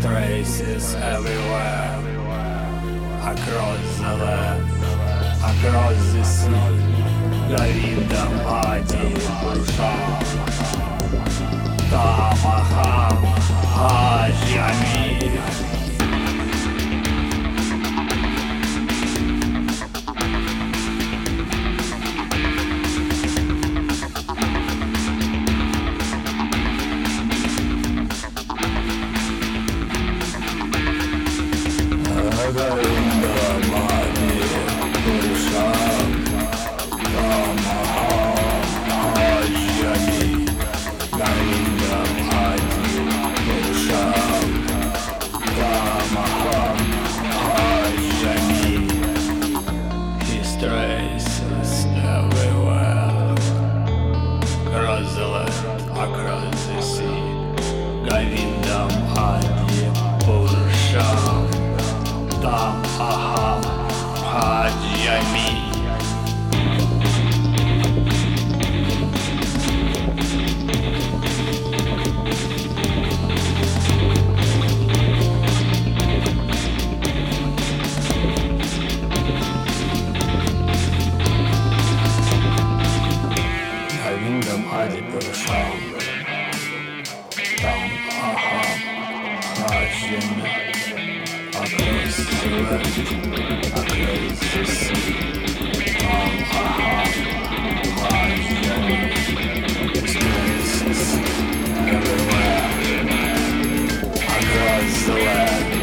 traces everywhere. Across the land, across the sea the один душа Тамаха Аджами bye I'm the sound. Aha. A place to live, a place to see. Down, aha. Experiences everywhere. Across the land.